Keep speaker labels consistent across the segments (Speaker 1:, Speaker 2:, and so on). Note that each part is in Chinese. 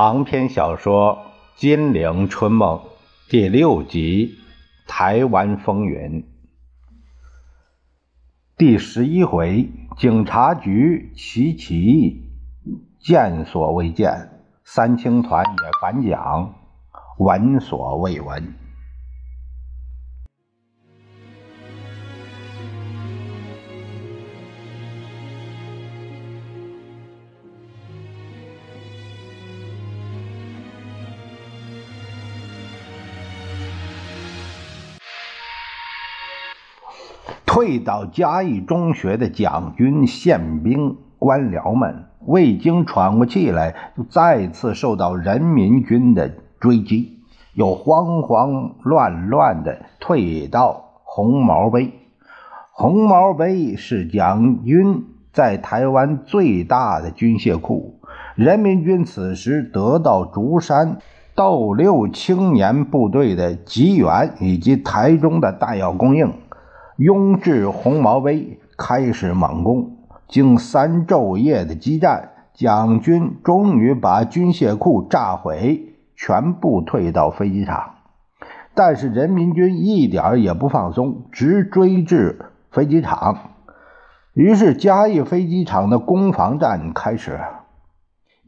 Speaker 1: 长篇小说《金陵春梦》第六集《台湾风云》第十一回：警察局奇起义，见所未见；三青团也反蒋，闻所未闻。退到嘉义中学的蒋军、宪兵、官僚们，未经喘过气来，就再次受到人民军的追击，又慌慌乱乱的退到红毛碑。红毛碑是蒋军在台湾最大的军械库，人民军此时得到竹山斗六青年部队的急援，以及台中的弹药供应。拥至红毛碑，开始猛攻。经三昼夜的激战，蒋军终于把军械库炸毁，全部退到飞机场。但是人民军一点也不放松，直追至飞机场。于是嘉义飞机场的攻防战开始。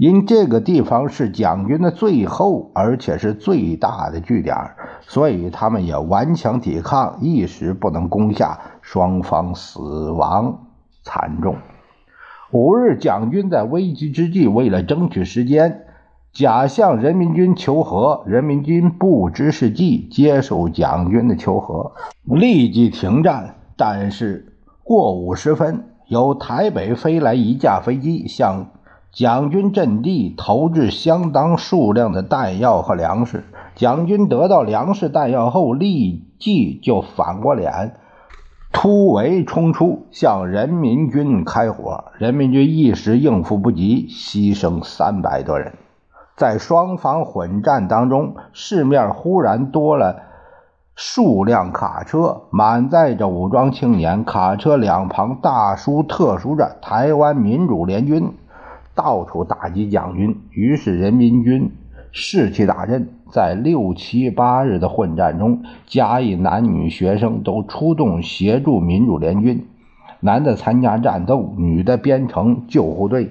Speaker 1: 因这个地方是蒋军的最后，而且是最大的据点，所以他们也顽强抵抗，一时不能攻下，双方死亡惨重。五日，蒋军在危急之际，为了争取时间，假向人民军求和。人民军不知是计，接受蒋军的求和，立即停战。但是过午时分，由台北飞来一架飞机，向。蒋军阵地投掷相当数量的弹药和粮食，蒋军得到粮食弹药后，立即就反过脸，突围冲出，向人民军开火。人民军一时应付不及，牺牲三百多人。在双方混战当中，市面忽然多了数辆卡车，满载着武装青年，卡车两旁大书特书着“台湾民主联军”。到处打击蒋军，于是人民军士气大振。在六七八日的混战中，嘉义男女学生都出动协助民主联军，男的参加战斗，女的编成救护队，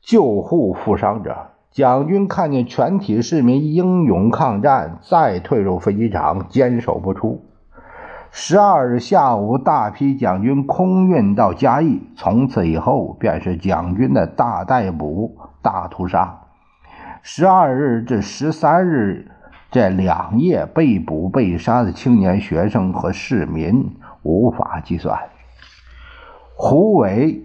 Speaker 1: 救护负伤者。蒋军看见全体市民英勇抗战，再退入飞机场，坚守不出。十二日下午，大批蒋军空运到嘉义。从此以后，便是蒋军的大逮捕、大屠杀。十二日至十三日这两夜，被捕、被杀的青年学生和市民无法计算。胡伟、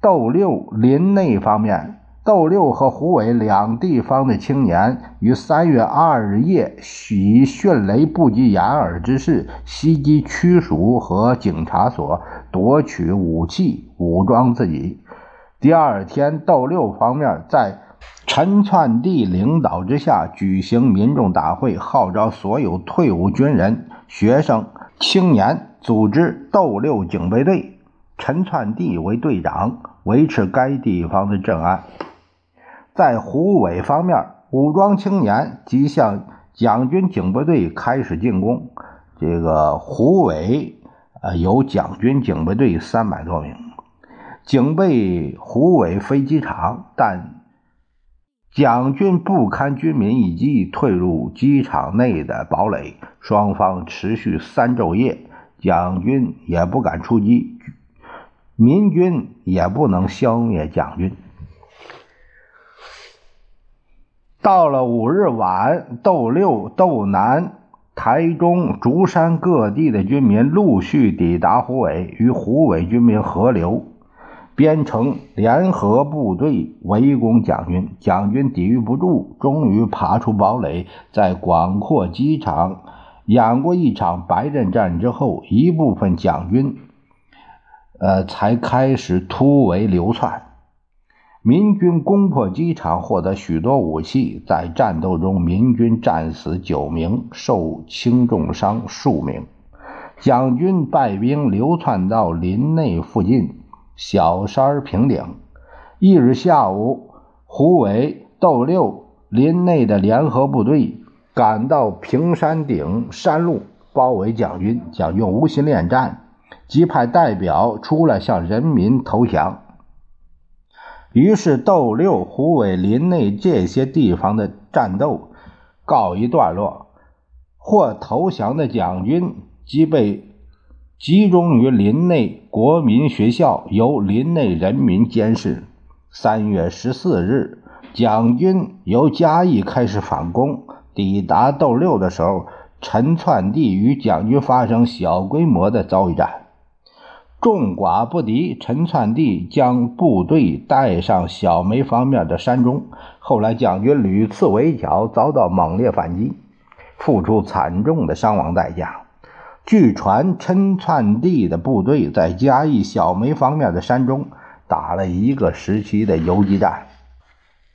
Speaker 1: 窦六、林内方面。窦六和胡伟两地方的青年于三月二日夜以迅雷不及掩耳之势袭击区署和警察所，夺取武器，武装自己。第二天，窦六方面在陈窜地领导之下举行民众大会，号召所有退伍军人、学生、青年组织窦六警备队，陈窜地为队长，维持该地方的治安。在胡伟方面，武装青年即向蒋军警备队开始进攻。这个胡伟，呃，有蒋军警备队三百多名，警备胡伟飞机场，但蒋军不堪军民一击，退入机场内的堡垒。双方持续三昼夜，蒋军也不敢出击，民军也不能消灭蒋军。到了五日晚，斗六、斗南、台中、竹山各地的军民陆续抵达虎尾，与虎尾军民合流，编成联合部队围攻蒋军。蒋军抵御不住，终于爬出堡垒，在广阔机场演过一场白刃战之后，一部分蒋军，呃，才开始突围流窜。民军攻破机场，获得许多武器。在战斗中，民军战死九名，受轻重伤数名。蒋军败兵流窜到林内附近小山平顶。一日下午，胡伟、窦六林内的联合部队赶到平山顶山路，包围蒋军。蒋军无心恋战，即派代表出来向人民投降。于是窦六、胡伟林内这些地方的战斗告一段落，或投降的蒋军即被。集中于林内国民学校，由林内人民监视。三月十四日，蒋军由嘉义开始反攻，抵达斗六的时候，陈窜地与蒋军发生小规模的遭遇战，众寡不敌。陈灿地将部队带上小梅方面的山中，后来蒋军屡次围剿，遭到猛烈反击，付出惨重的伤亡代价。据传，陈灿地的部队在嘉义小梅方面的山中打了一个时期的游击战。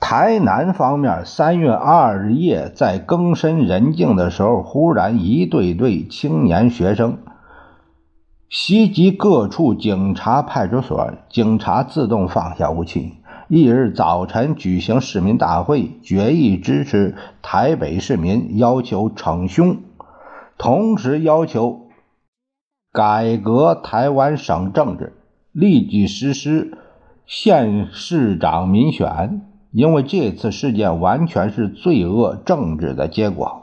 Speaker 1: 台南方面三月二日夜，在更深人静的时候，忽然一队队青年学生袭击各处警察派出所，警察自动放下武器。翌日早晨举行市民大会，决议支持台北市民要求惩凶。同时要求改革台湾省政治，立即实施县市长民选，因为这次事件完全是罪恶政治的结果。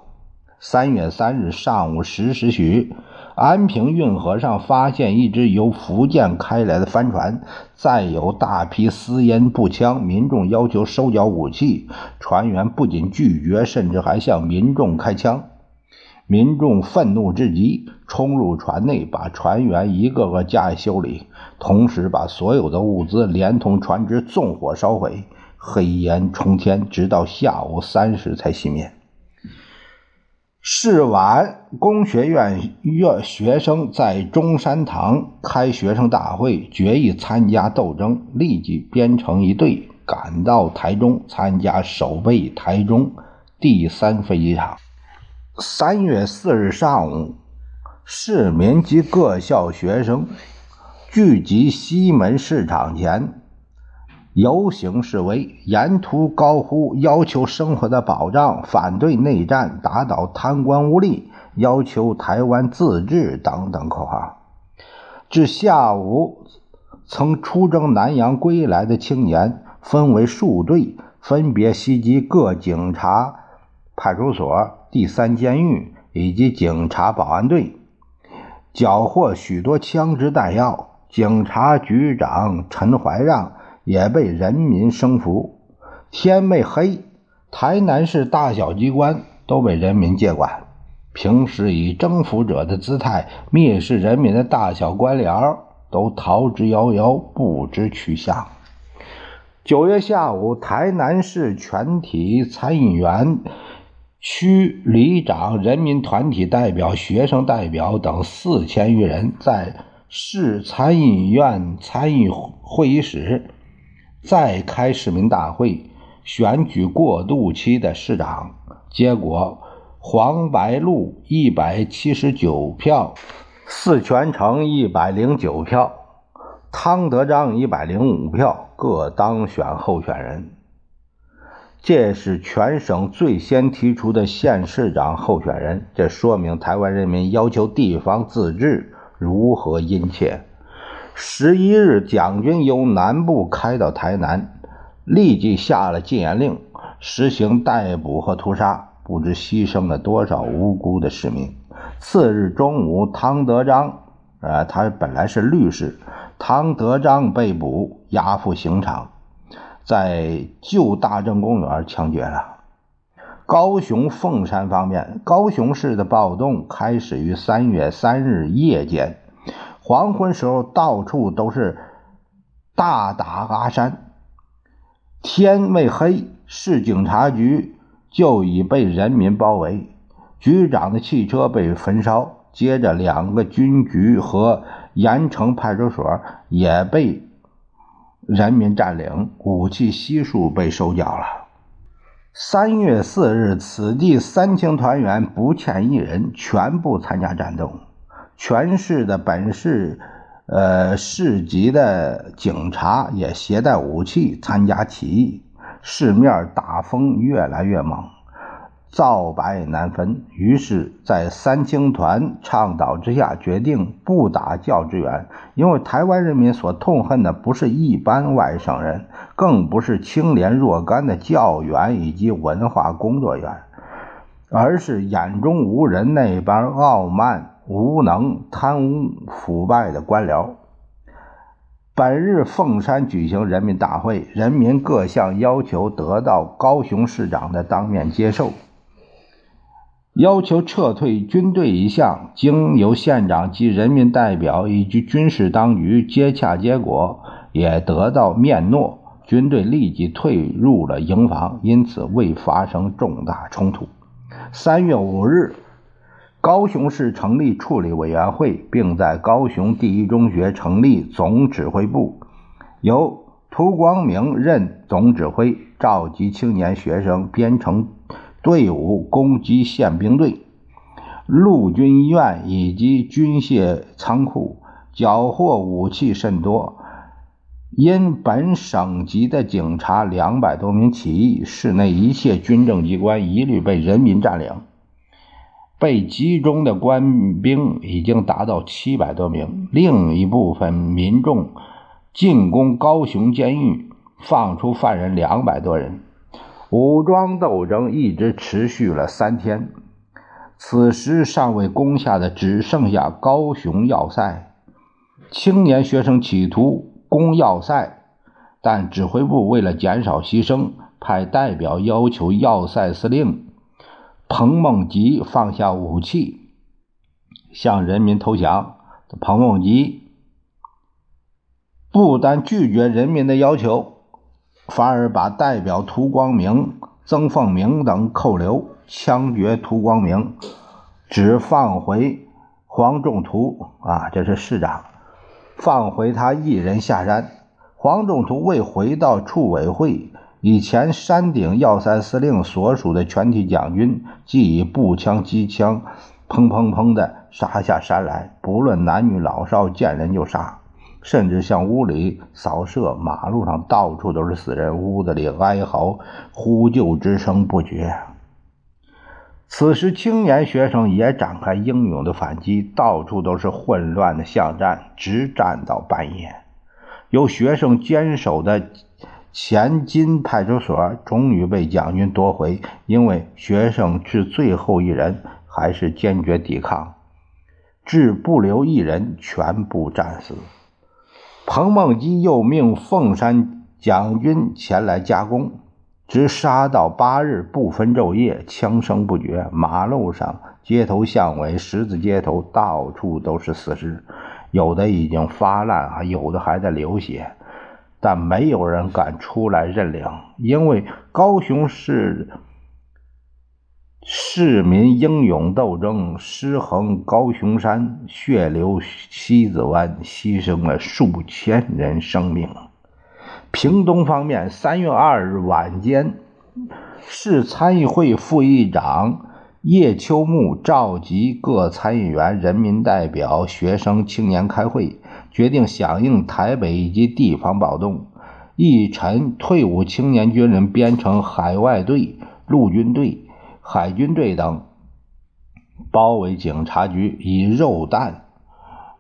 Speaker 1: 三月三日上午十时许，安平运河上发现一只由福建开来的帆船，载有大批私烟步枪，民众要求收缴武器，船员不仅拒绝，甚至还向民众开枪。民众愤怒至极，冲入船内，把船员一个个加以修理，同时把所有的物资连同船只纵火烧毁。黑烟冲天，直到下午三时才熄灭。是晚，工学院院学生在中山堂开学生大会，决议参加斗争，立即编成一队，赶到台中参加守备台中第三飞机场。三月四日上午，市民及各校学生聚集西门市场前游行示威，沿途高呼要求生活的保障、反对内战、打倒贪官污吏、要求台湾自治等等口号。至下午，曾出征南洋归来的青年分为数队，分别袭击各警察派出所。第三监狱以及警察保安队缴获许多枪支弹药，警察局长陈怀让也被人民生服。天未黑，台南市大小机关都被人民接管。平时以征服者的姿态蔑视人民的大小官僚都逃之夭夭，不知去向。九月下午，台南市全体参议员。区里长、人民团体代表、学生代表等四千余人在市参议院参议会议室再开市民大会，选举过渡期的市长。结果，黄白路一百七十九票，四全城一百零九票，汤德章一百零五票，各当选候选人。这是全省最先提出的县市长候选人，这说明台湾人民要求地方自治如何殷切。十一日，蒋军由南部开到台南，立即下了禁严令，实行逮捕和屠杀，不知牺牲了多少无辜的市民。次日中午，汤德章，呃，他本来是律师，汤德章被捕，押赴刑场。在旧大正公园枪决了。高雄凤山方面，高雄市的暴动开始于三月三日夜间，黄昏时候到处都是大打阿山。天未黑，市警察局就已被人民包围，局长的汽车被焚烧，接着两个军局和盐城派出所也被。人民占领，武器悉数被收缴了。三月四日，此地三清团员不欠一人，全部参加战斗。全市的本市，呃市级的警察也携带武器参加起义。市面大风越来越猛。皂白难分，于是，在三青团倡导之下，决定不打教职员，因为台湾人民所痛恨的不是一般外省人，更不是清廉若干的教员以及文化工作员，而是眼中无人那般傲慢、无能、贪污腐败的官僚。本日凤山举行人民大会，人民各项要求得到高雄市长的当面接受。要求撤退军队一项，经由县长及人民代表以及军事当局接洽结果，也得到面诺，军队立即退入了营房，因此未发生重大冲突。三月五日，高雄市成立处理委员会，并在高雄第一中学成立总指挥部，由涂光明任总指挥，召集青年学生编成。队伍攻击宪兵队、陆军医院以及军械仓库，缴获武器甚多。因本省级的警察两百多名起义，市内一切军政机关一律被人民占领。被集中的官兵已经达到七百多名，另一部分民众进攻高雄监狱，放出犯人两百多人。武装斗争一直持续了三天，此时尚未攻下的只剩下高雄要塞。青年学生企图攻要塞，但指挥部为了减少牺牲，派代表要求要塞司令彭梦吉放下武器，向人民投降。彭梦吉不但拒绝人民的要求。反而把代表涂光明、曾凤鸣等扣留，枪决涂光明，只放回黄仲图啊，这是市长，放回他一人下山。黄仲图未回到处委会，以前山顶要塞司令所属的全体将军，即以步枪、机枪，砰砰砰的杀下山来，不论男女老少，见人就杀。甚至向屋里扫射，马路上到处都是死人，屋子里哀嚎、呼救之声不绝。此时，青年学生也展开英勇的反击，到处都是混乱的巷战，直战到半夜。由学生坚守的前金派出所终于被蒋军夺回，因为学生至最后一人还是坚决抵抗，至不留一人，全部战死。彭梦基又命凤山蒋军前来加工，直杀到八日，不分昼夜，枪声不绝。马路上、街头巷尾、十字街头，到处都是死尸，有的已经发烂，有的还在流血，但没有人敢出来认领，因为高雄市。市民英勇斗争，尸横高雄山，血流西子湾，牺牲了数千人生命。屏东方面，三月二日晚间，市参议会副议长叶秋木召集各参议员、人民代表、学生、青年开会，决定响应台北以及地方暴动，一陈退伍青年军人编成海外队、陆军队。海军队等包围警察局，以肉弹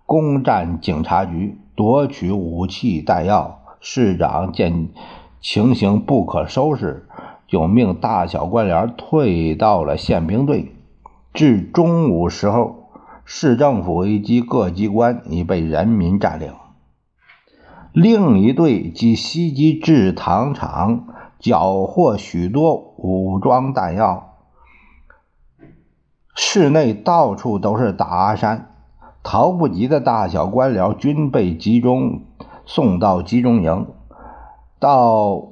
Speaker 1: 攻占警察局，夺取武器弹药。市长见情形不可收拾，就命大小官僚退到了宪兵队。至中午时候，市政府以及各机关已被人民占领。另一队即袭击制糖厂，缴获许多武装弹药。市内到处都是大山，逃不及的大小官僚均被集中送到集中营。到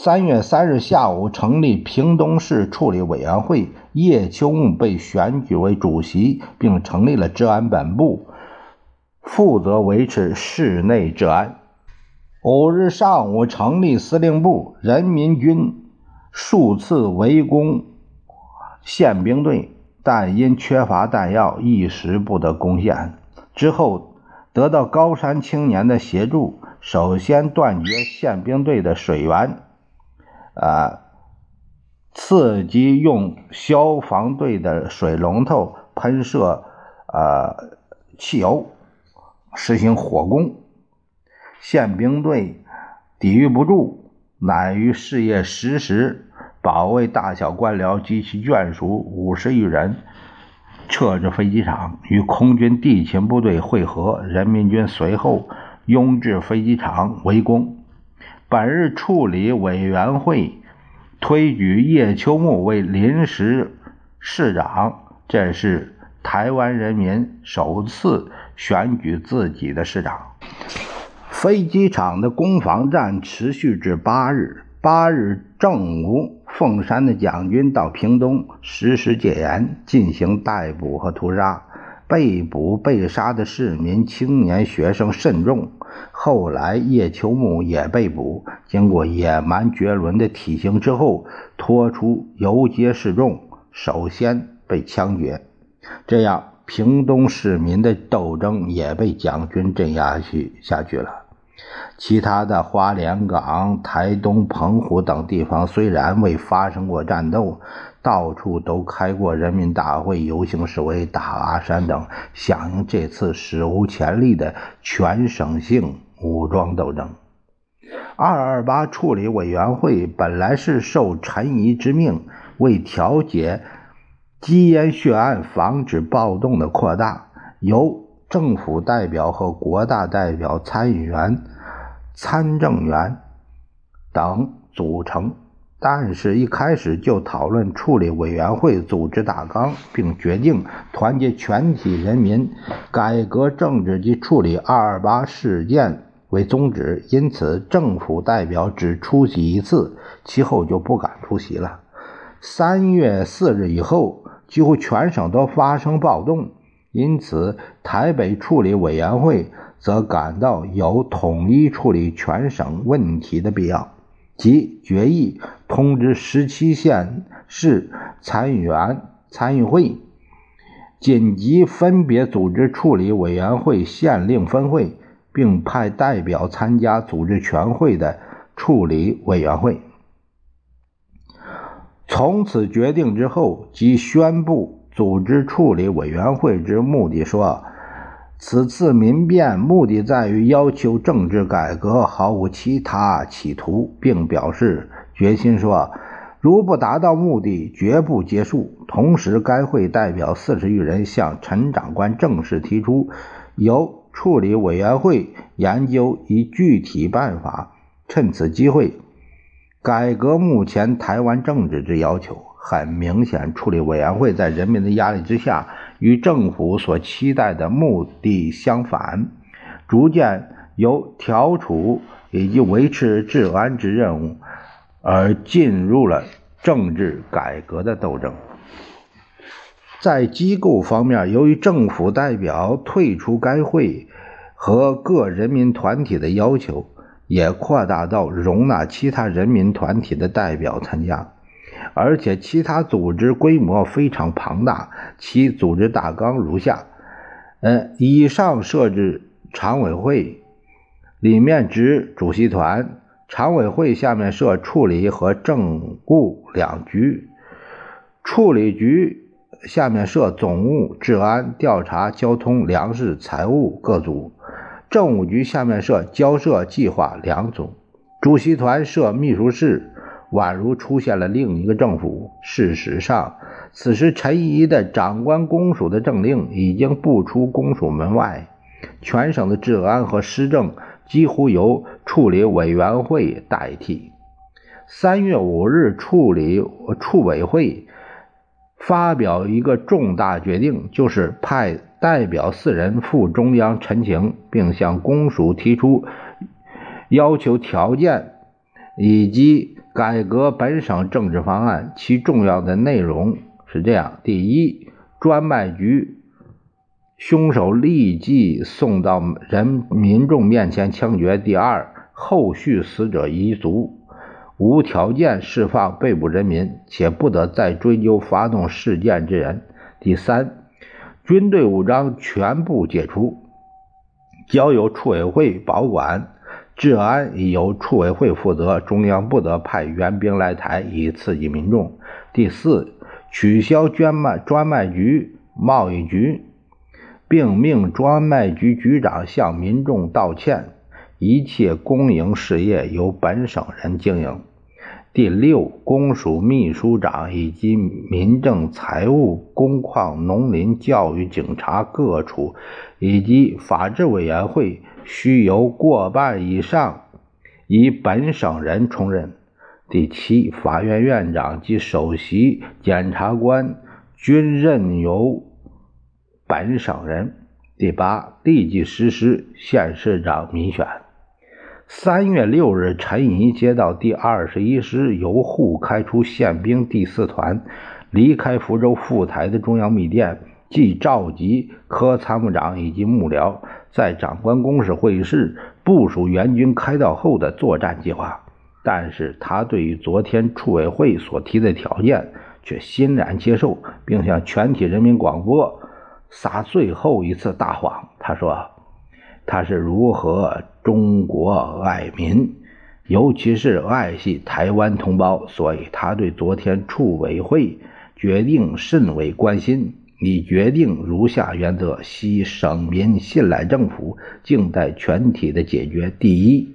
Speaker 1: 三月三日下午，成立屏东市处理委员会，叶秋木被选举为主席，并成立了治安本部，负责维持市内治安。五日上午，成立司令部，人民军数次围攻宪兵队。但因缺乏弹药，一时不得攻陷。之后得到高山青年的协助，首先断绝宪兵队的水源，呃，刺激用消防队的水龙头喷射呃汽油，实行火攻。宪兵队抵御不住，乃于事业十时，保卫大小官僚及其眷属五十余人，撤至飞机场，与空军地勤部队会合。人民军随后拥至飞机场围攻。本日处理委员会推举叶秋木为临时市长，这是台湾人民首次选举自己的市长。飞机场的攻防战持续至八日。八日正午，凤山的蒋军到屏东实施戒严，进行逮捕和屠杀。被捕、被杀的市民、青年、学生甚众。后来叶秋木也被捕，经过野蛮绝伦的体刑之后，拖出游街示众，首先被枪决。这样，屏东市民的斗争也被蒋军镇压去下去了。其他的花莲港、台东、澎湖等地方虽然未发生过战斗。到处都开过人民大会、游行示威、打阿山等，响应这次史无前例的全省性武装斗争。二二八处理委员会本来是受陈仪之命，为调解基烟血案、防止暴动的扩大，由政府代表和国大代表、参议员、参政员等组成。但是，一开始就讨论处理委员会组织大纲，并决定团结全体人民改革政治及处理二二八事件为宗旨，因此政府代表只出席一次，其后就不敢出席了。三月四日以后，几乎全省都发生暴动，因此台北处理委员会则感到有统一处理全省问题的必要。即决议通知十七县市参议员、参议会，紧急分别组织处理委员会县令分会，并派代表参加组织全会的处理委员会。从此决定之后，即宣布组织处理委员会之目的，说。此次民变目的在于要求政治改革，毫无其他企图，并表示决心说，如不达到目的，绝不结束。同时，该会代表四十余人向陈长官正式提出，由处理委员会研究以具体办法，趁此机会改革目前台湾政治之要求。很明显，处理委员会在人民的压力之下。与政府所期待的目的相反，逐渐由调处以及维持治安之任务，而进入了政治改革的斗争。在机构方面，由于政府代表退出该会和各人民团体的要求，也扩大到容纳其他人民团体的代表参加。而且其他组织规模非常庞大，其组织大纲如下：呃，以上设置常委会，里面指主席团；常委会下面设处理和政务两局，处理局下面设总务、治安、调查、交通、粮食、财务各组；政务局下面设交涉、计划两组；主席团设秘书室。宛如出现了另一个政府。事实上，此时陈仪的长官公署的政令已经不出公署门外，全省的治安和施政几乎由处理委员会代替。三月五日，处理处委会发表一个重大决定，就是派代表四人赴中央陈情，并向公署提出要求条件以及。改革本省政治方案，其重要的内容是这样：第一，专卖局凶手立即送到人民众面前枪决；第二，后续死者遗族无条件释放被捕人民，且不得再追究发动事件之人；第三，军队武装全部解除，交由处委会保管。治安已由处委会负责，中央不得派援兵来台以刺激民众。第四，取消专卖专卖局、贸易局，并命专卖局局长向民众道歉。一切公营事业由本省人经营。第六，公署秘书长以及民政、财务、工矿、农林、教育、警察各处以及法制委员会须由过半以上以本省人充任。第七，法院院长及首席检察官均任由本省人。第八，立即实施县市长民选。三月六日，陈仪接到第二十一师由沪开出宪兵第四团离开福州赴台的中央密电，即召集科参谋长以及幕僚在长官公使会议室部署援军开道后的作战计划。但是他对于昨天处委会所提的条件却欣然接受，并向全体人民广播撒最后一次大谎。他说。他是如何中国爱民，尤其是爱惜台湾同胞，所以他对昨天处委会决定甚为关心。已决定如下原则：希省民信赖政府，静待全体的解决。第一，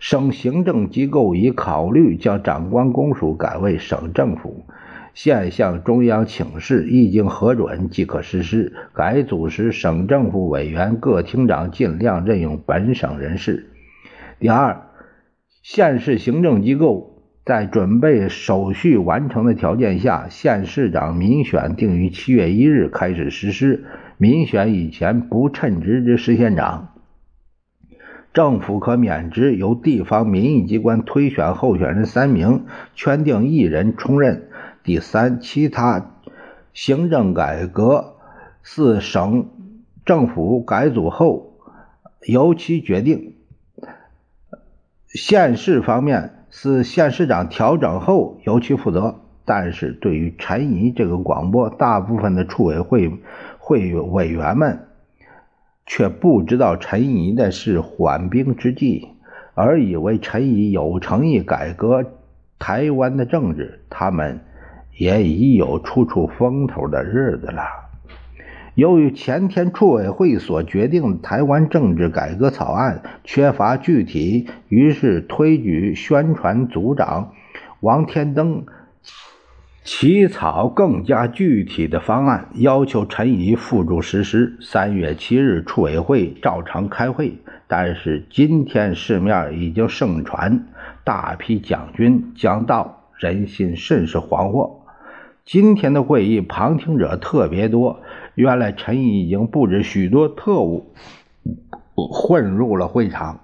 Speaker 1: 省行政机构已考虑将长官公署改为省政府。现向中央请示，一经核准即可实施。改组时，省政府委员各厅长尽量任用本省人士。第二，县市行政机构在准备手续完成的条件下，县市长民选定于七月一日开始实施。民选以前不称职之市县长，政府可免职，由地方民意机关推选候选人三名，圈定一人充任。第三，其他行政改革是省政府改组后由其决定；县市方面是县市长调整后由其负责。但是对于陈仪这个广播，大部分的处委会会委员们却不知道陈仪的是缓兵之计，而以为陈仪有诚意改革台湾的政治，他们。也已有出出风头的日子了。由于前天处委会所决定的台湾政治改革草案缺乏具体，于是推举宣传组长王天登起草更加具体的方案，要求陈仪付诸实施。三月七日，处委会照常开会，但是今天市面已经盛传大批蒋军将到，人心甚是惶惑。今天的会议旁听者特别多，原来陈毅已经布置许多特务混入了会场，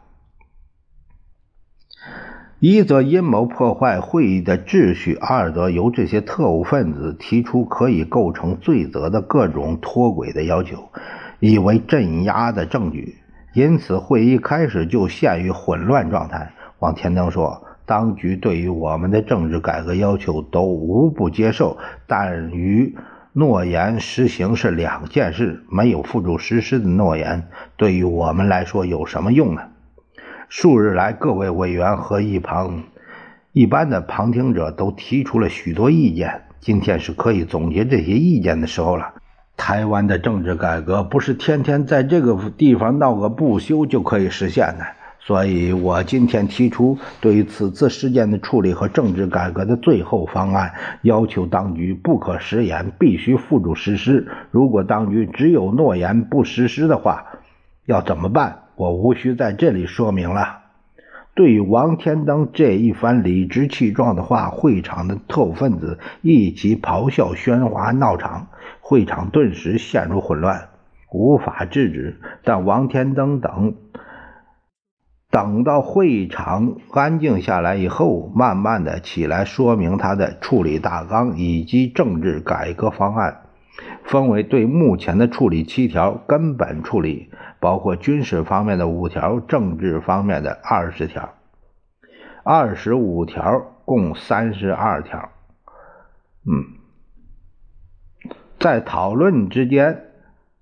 Speaker 1: 一则阴谋破坏会议的秩序，二则由这些特务分子提出可以构成罪责的各种脱轨的要求，以为镇压的证据，因此会议开始就陷于混乱状态。王天登说。当局对于我们的政治改革要求都无不接受，但与诺言实行是两件事。没有付诸实施的诺言，对于我们来说有什么用呢？数日来，各位委员和一旁一般的旁听者都提出了许多意见。今天是可以总结这些意见的时候了。台湾的政治改革不是天天在这个地方闹个不休就可以实现的。所以我今天提出对于此次事件的处理和政治改革的最后方案，要求当局不可食言，必须付诸实施。如果当局只有诺言不实施的话，要怎么办？我无需在这里说明了。对于王天登这一番理直气壮的话，会场的特务分子一起咆哮、喧哗、闹场，会场顿时陷入混乱，无法制止。但王天登等。等到会场安静下来以后，慢慢的起来说明他的处理大纲以及政治改革方案，分为对目前的处理七条根本处理，包括军事方面的五条，政治方面的二十条，二十五条共三十二条。嗯，在讨论之间。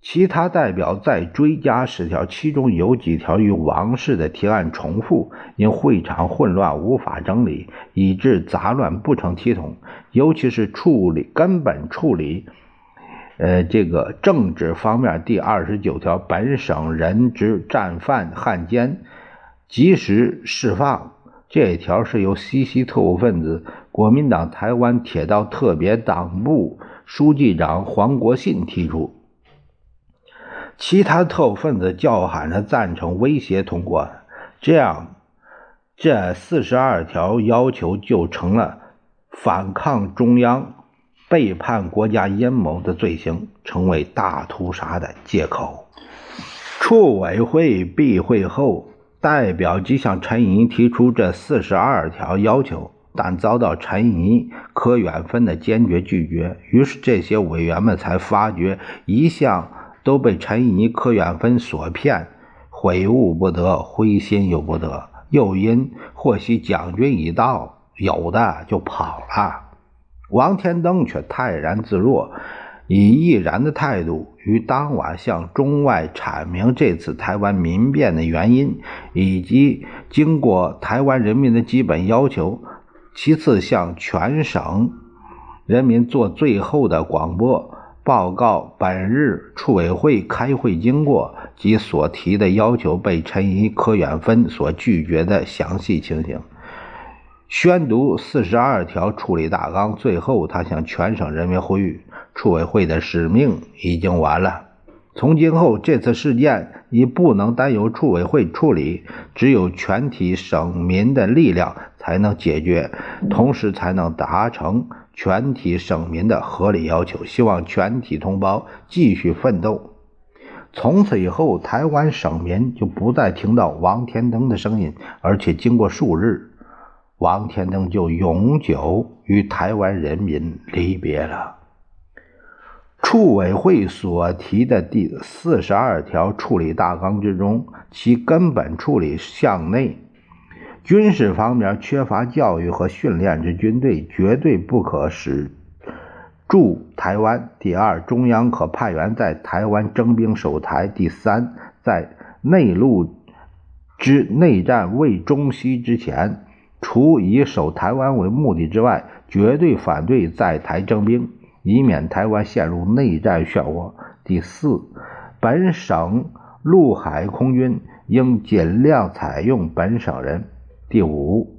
Speaker 1: 其他代表再追加十条，其中有几条与王室的提案重复，因会场混乱无法整理，以致杂乱不成体统。尤其是处理根本处理，呃，这个政治方面，第二十九条，本省人之战犯汉奸及时释放，这一条是由西西特务分子、国民党台湾铁道特别党部书记长黄国信提出。其他特务分子叫喊着赞成威胁通过，这样，这四十二条要求就成了反抗中央、背叛国家阴谋的罪行，成为大屠杀的借口。处委会闭会后，代表即向陈仪提出这四十二条要求，但遭到陈仪、柯远芬的坚决拒绝。于是，这些委员们才发觉一向。都被陈仪、柯远芬所骗，悔悟不得，灰心又不得。又因获悉将军已到，有的就跑了。王天登却泰然自若，以毅然的态度，于当晚向中外阐明这次台湾民变的原因，以及经过台湾人民的基本要求。其次，向全省人民做最后的广播。报告本日处委会开会经过及所提的要求被陈仪、柯远芬所拒绝的详细情形。宣读四十二条处理大纲。最后，他向全省人民呼吁：处委会的使命已经完了。从今后，这次事件已不能单由处委会处理，只有全体省民的力量才能解决，同时才能达成。全体省民的合理要求，希望全体同胞继续奋斗。从此以后，台湾省民就不再听到王天登的声音，而且经过数日，王天登就永久与台湾人民离别了。处委会所提的第四十二条处理大纲之中，其根本处理向内。军事方面缺乏教育和训练之军队，绝对不可使驻台湾。第二，中央可派员在台湾征兵守台。第三，在内陆之内战未中西之前，除以守台湾为目的之外，绝对反对在台征兵，以免台湾陷入内战漩涡。第四，本省陆海空军应尽量采用本省人。第五，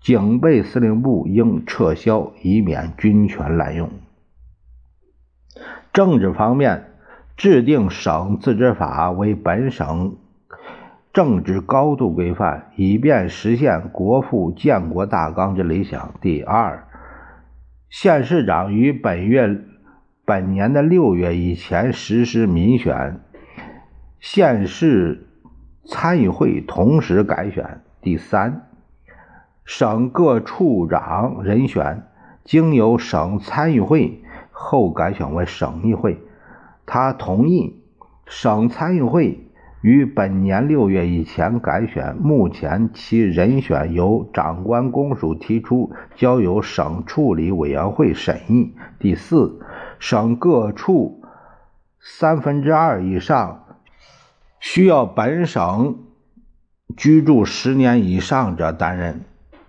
Speaker 1: 警备司令部应撤销，以免军权滥用。政治方面，制定省自治法为本省政治高度规范，以便实现国父建国大纲之理想。第二，县市长于本月本年的六月以前实施民选，县市参议会同时改选。第三，省各处长人选经由省参议会后改选为省议会。他同意省参议会于本年六月以前改选，目前其人选由长官公署提出，交由省处理委员会审议。第四，省各处三分之二以上需要本省。居住十年以上者担任，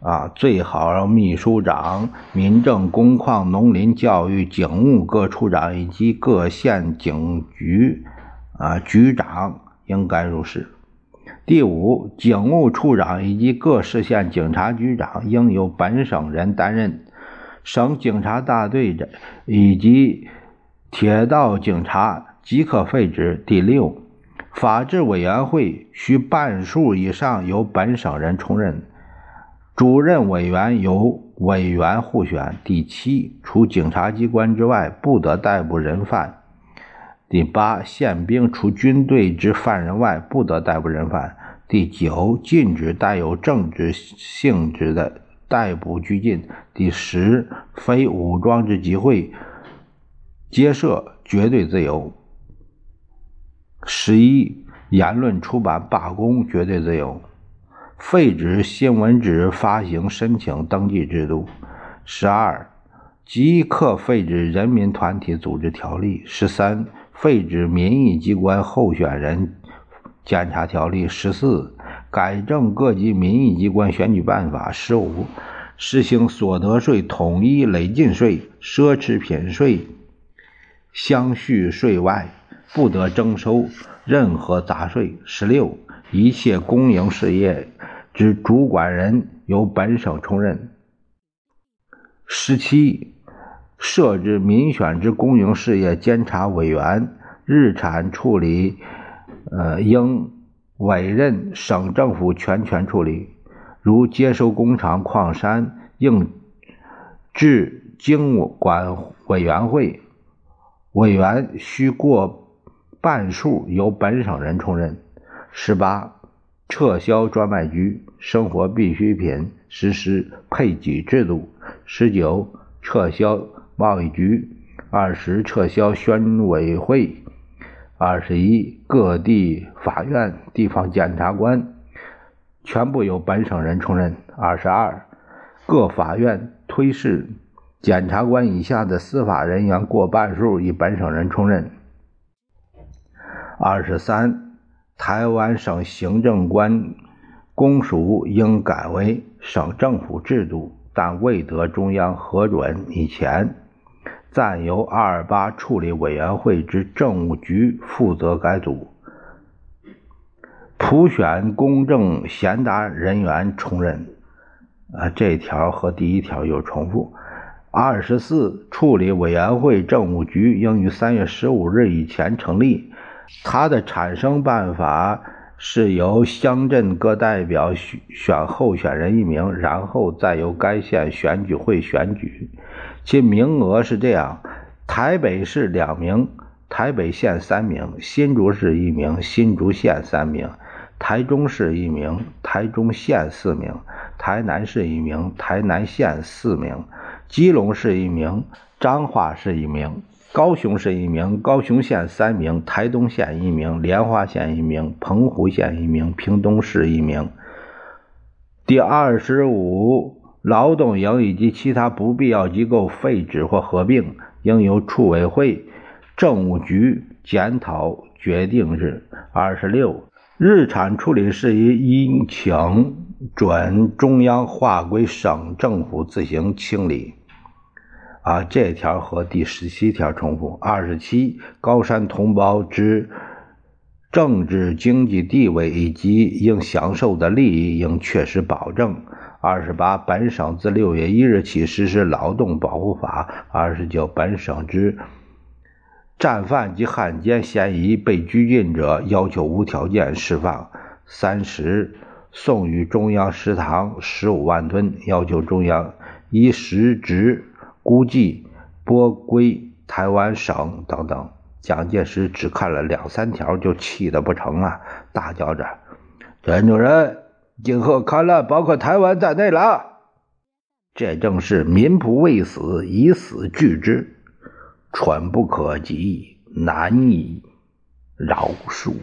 Speaker 1: 啊，最好秘书长、民政、工矿、农林、教育、警务各处长以及各县警局，啊，局长应该入仕。第五，警务处长以及各市县警察局长应由本省人担任，省警察大队的以及铁道警察即可废止。第六。法制委员会需半数以上由本省人充任，主任委员由委员互选。第七，除警察机关之外，不得逮捕人犯。第八，宪兵除军队之犯人外，不得逮捕人犯。第九，禁止带有政治性质的逮捕拘禁。第十，非武装之集会、皆设绝对自由。十一，言论、出版、罢工绝对自由；废止新闻纸发行申请登记制度。十二，即刻废止人民团体组织条例。十三，废止民意机关候选人监察条例十四，改正各级民意机关选举办法十五，实行所得税统一累进税、奢侈品税相续税外，不得征收任何杂税。十六，一切公营事业之主管人由本省充任。十七，设置民选之公营事业监察委员，日产处理，呃，应委任省政府全权处理。如接收工厂、矿山，应至经管委员会，委员须过半数由本省人充任。十八，撤销专卖局，生活必需品实施配给制度。十九，撤销贸易局；二十，撤销宣委会；二十一，各地法院、地方检察官全部由本省人充任；二十二，各法院推事检察官以下的司法人员过半数以本省人充任；二十三，台湾省行政官公署应改为省政府制度。但未得中央核准以前，暂由二二八处理委员会之政务局负责改组，普选公正贤达人员充任。啊，这条和第一条有重复。二十四，处理委员会政务局应于三月十五日以前成立，它的产生办法。是由乡镇各代表选选候选人一名，然后再由该县选举会选举。其名额是这样：台北市两名，台北县三名；新竹市一名，新竹县三名；台中市一名，台中县四名；台南市一名，台南县四名；基隆市一名，彰化市一名。高雄市一名，高雄县三名，台东县一名，莲花县一名，澎湖县一名，屏东市一名。第二十五，劳动营以及其他不必要机构废止或合并，应由处委会、政务局检讨决定日。二十六，日产处理事宜应请准中央划归省政府自行清理。啊，这条和第十七条重复。二十七，高山同胞之政治经济地位以及应享受的利益应确实保证。二十八，本省自六月一日起实施劳动保护法。二十九，本省之战犯及汉奸嫌疑被拘禁者要求无条件释放。三十，送与中央食堂十五万吨，要求中央依实值。估计拨归台湾省等等，蒋介石只看了两三条就气得不成了，大叫着：“陈主任，今后看了包括台湾在内了，这正是民不畏死，以死拒之，蠢不可及，难以饶恕。”